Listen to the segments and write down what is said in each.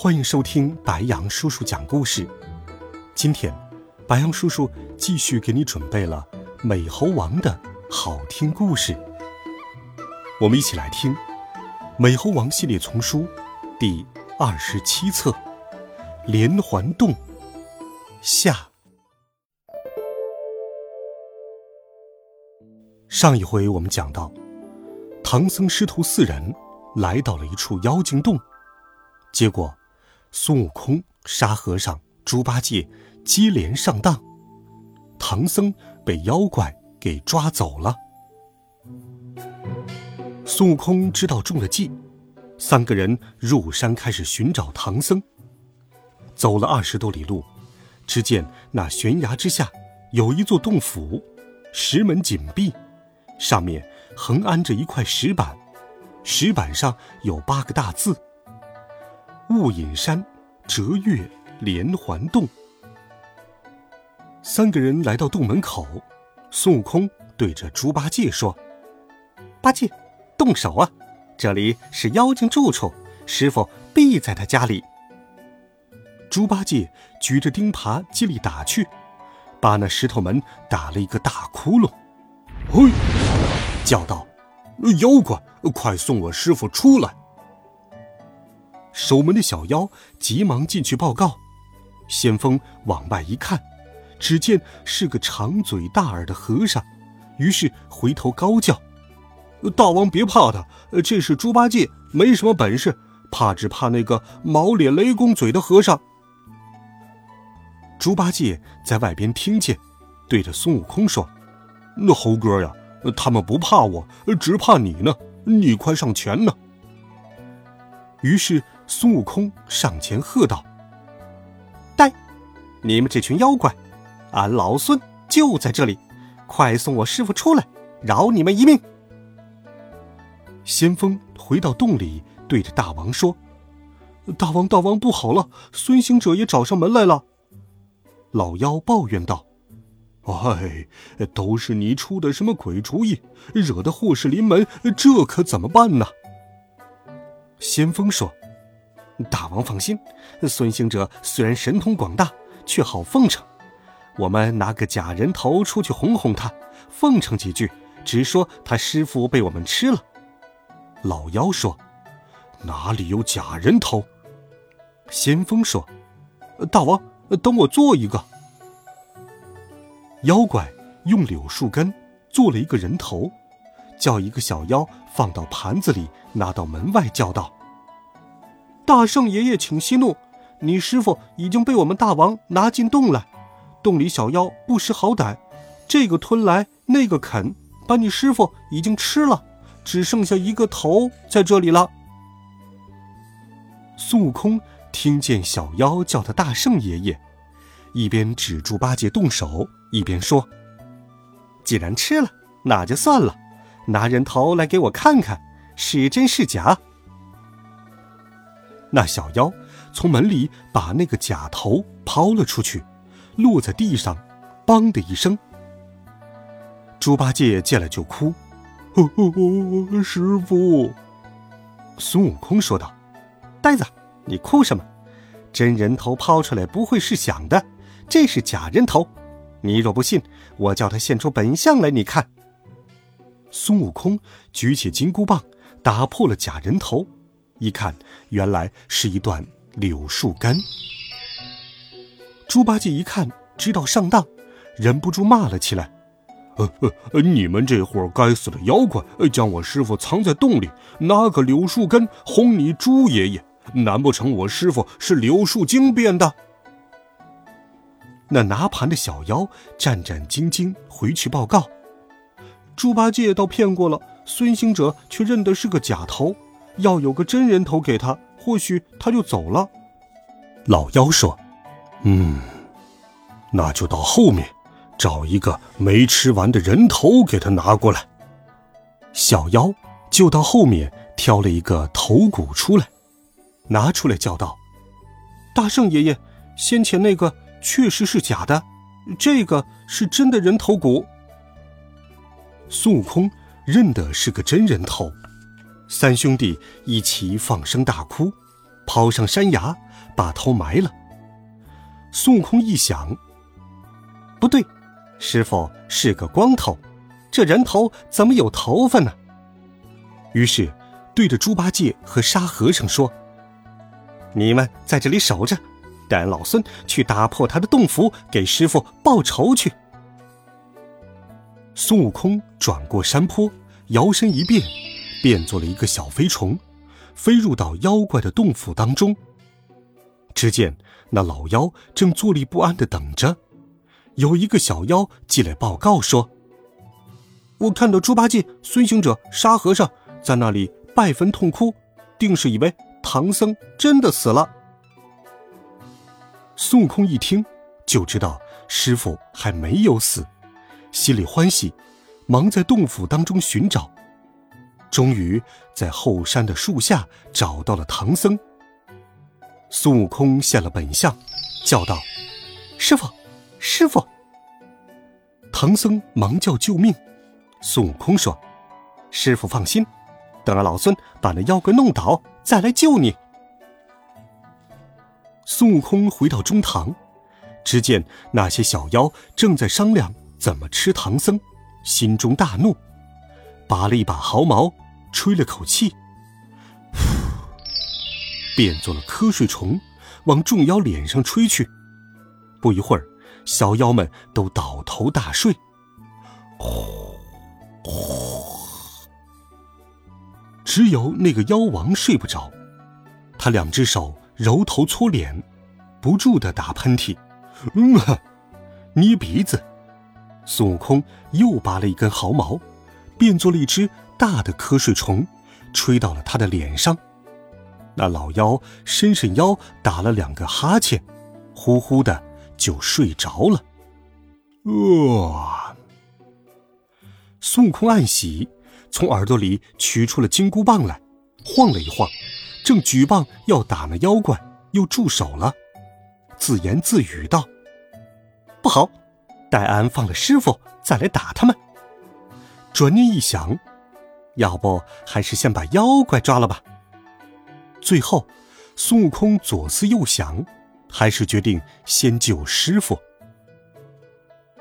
欢迎收听白羊叔叔讲故事。今天，白羊叔叔继续给你准备了美猴王的好听故事。我们一起来听《美猴王》系列丛书第二十七册《连环洞》下。上一回我们讲到，唐僧师徒四人。来到了一处妖精洞，结果孙悟空、沙和尚、猪八戒接连上当，唐僧被妖怪给抓走了。孙悟空知道中了计，三个人入山开始寻找唐僧。走了二十多里路，只见那悬崖之下有一座洞府，石门紧闭，上面横安着一块石板。石板上有八个大字：“雾隐山，折月连环洞。”三个人来到洞门口，孙悟空对着猪八戒说：“八戒，动手啊！这里是妖精住处，师傅必在他家里。”猪八戒举着钉耙接力打去，把那石头门打了一个大窟窿。嘿，叫道。妖怪，快送我师傅出来！守门的小妖急忙进去报告。先锋往外一看，只见是个长嘴大耳的和尚，于是回头高叫：“大王别怕他，这是猪八戒，没什么本事，怕只怕那个毛脸雷公嘴的和尚。”猪八戒在外边听见，对着孙悟空说：“那猴哥呀！”他们不怕我，只怕你呢。你快上前呢。于是孙悟空上前喝道：“呆，你们这群妖怪，俺老孙就在这里，快送我师傅出来，饶你们一命。”先锋回到洞里，对着大王说：“大王，大王，不好了！孙行者也找上门来了。”老妖抱怨道。哎，都是你出的什么鬼主意，惹得祸事临门，这可怎么办呢？先锋说：“大王放心，孙行者虽然神通广大，却好奉承。我们拿个假人头出去哄哄他，奉承几句，直说他师傅被我们吃了。”老妖说：“哪里有假人头？”先锋说：“大王，等我做一个。”妖怪用柳树根做了一个人头，叫一个小妖放到盘子里，拿到门外，叫道：“大圣爷爷，请息怒！你师傅已经被我们大王拿进洞来，洞里小妖不识好歹，这个吞来那个啃，把你师傅已经吃了，只剩下一个头在这里了。”孙悟空听见小妖叫他大圣爷爷。一边指住八戒动手，一边说：“既然吃了，那就算了。拿人头来给我看看，是真是假。”那小妖从门里把那个假头抛了出去，落在地上，“梆”的一声。猪八戒见了就哭：“师傅！”孙悟空说道：“呆子，你哭什么？真人头抛出来不会是响的。”这是假人头，你若不信，我叫他现出本相来，你看。孙悟空举起金箍棒，打破了假人头，一看，原来是一段柳树根。猪八戒一看，知道上当，忍不住骂了起来：“呃呃，你们这伙该死的妖怪，将我师傅藏在洞里，拿个柳树根哄你猪爷爷，难不成我师傅是柳树精变的？”那拿盘的小妖战战兢兢回去报告：猪八戒倒骗过了，孙行者却认得是个假头，要有个真人头给他，或许他就走了，老妖说：“嗯，那就到后面，找一个没吃完的人头给他拿过来。”小妖就到后面挑了一个头骨出来，拿出来叫道：“大圣爷爷，先前那个确实是假的，这个是真的人头骨。”孙悟空认得是个真人头，三兄弟一起放声大哭，跑上山崖把头埋了。孙悟空一想，不对，师傅是个光头。这人头怎么有头发呢？于是，对着猪八戒和沙和尚说：“你们在这里守着，带老孙去打破他的洞府，给师傅报仇去。”孙悟空转过山坡，摇身一变，变做了一个小飞虫，飞入到妖怪的洞府当中。只见那老妖正坐立不安的等着，有一个小妖进来报告说。我看到猪八戒、孙行者、沙和尚在那里拜坟痛哭，定是以为唐僧真的死了。孙悟空一听，就知道师傅还没有死，心里欢喜，忙在洞府当中寻找，终于在后山的树下找到了唐僧。孙悟空现了本相，叫道：“师傅，师傅！”唐僧忙叫救命。孙悟空说：“师傅放心，等俺老孙把那妖怪弄倒，再来救你。”孙悟空回到中堂，只见那些小妖正在商量怎么吃唐僧，心中大怒，拔了一把毫毛，吹了口气，变作了瞌睡虫，往众妖脸上吹去。不一会儿，小妖们都倒头大睡。呼。只有那个妖王睡不着，他两只手揉头搓脸，不住的打喷嚏，嗯，捏鼻子。孙悟空又拔了一根毫毛，变作了一只大的瞌睡虫，吹到了他的脸上。那老妖伸伸腰，打了两个哈欠，呼呼的就睡着了。啊！孙悟空暗喜。从耳朵里取出了金箍棒来，晃了一晃，正举棒要打那妖怪，又住手了，自言自语道：“不好，待俺放了师傅再来打他们。”转念一想，要不还是先把妖怪抓了吧。最后，孙悟空左思右想，还是决定先救师傅。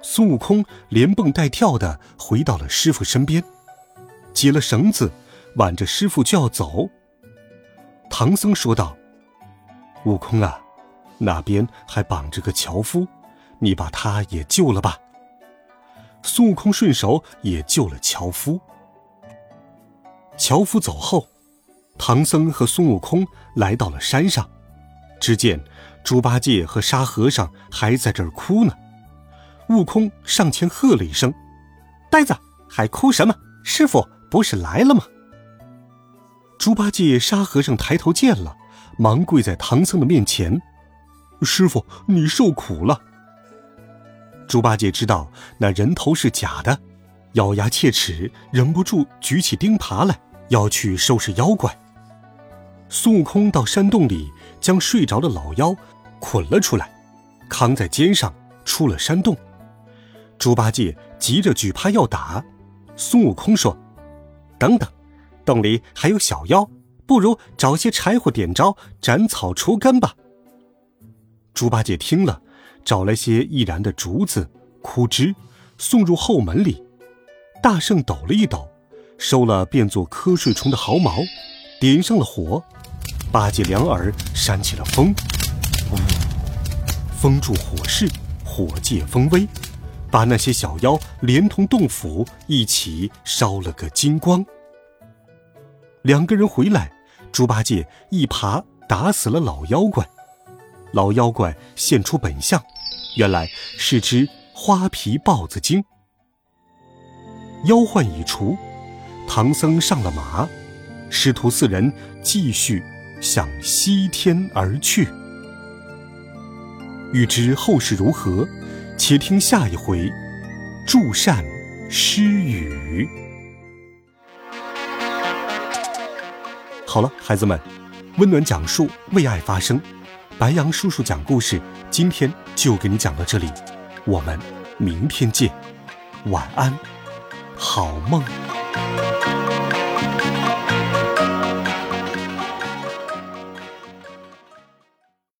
孙悟空连蹦带跳的回到了师傅身边。解了绳子，挽着师傅就要走。唐僧说道：“悟空啊，那边还绑着个樵夫，你把他也救了吧。”孙悟空顺手也救了樵夫。樵夫走后，唐僧和孙悟空来到了山上，只见猪八戒和沙和尚还在这儿哭呢。悟空上前喝了一声：“呆子，还哭什么？师傅！”不是来了吗？猪八戒、沙和尚抬头见了，忙跪在唐僧的面前：“师傅，你受苦了。”猪八戒知道那人头是假的，咬牙切齿，忍不住举起钉耙来，要去收拾妖怪。孙悟空到山洞里，将睡着的老妖捆了出来，扛在肩上出了山洞。猪八戒急着举耙要打，孙悟空说。等等，洞里还有小妖，不如找些柴火点着，斩草除根吧。猪八戒听了，找来些易燃的竹子、枯枝，送入后门里。大圣抖了一抖，收了变作瞌睡虫的毫毛，点上了火。八戒两耳扇起了风，呜，风助火势，火借风威。把那些小妖连同洞府一起烧了个精光。两个人回来，猪八戒一耙打死了老妖怪，老妖怪现出本相，原来是只花皮豹子精。妖患已除，唐僧上了马，师徒四人继续向西天而去。欲知后事如何，且听下一回。祝善诗语。好了，孩子们，温暖讲述，为爱发声。白杨叔叔讲故事，今天就给你讲到这里，我们明天见，晚安，好梦。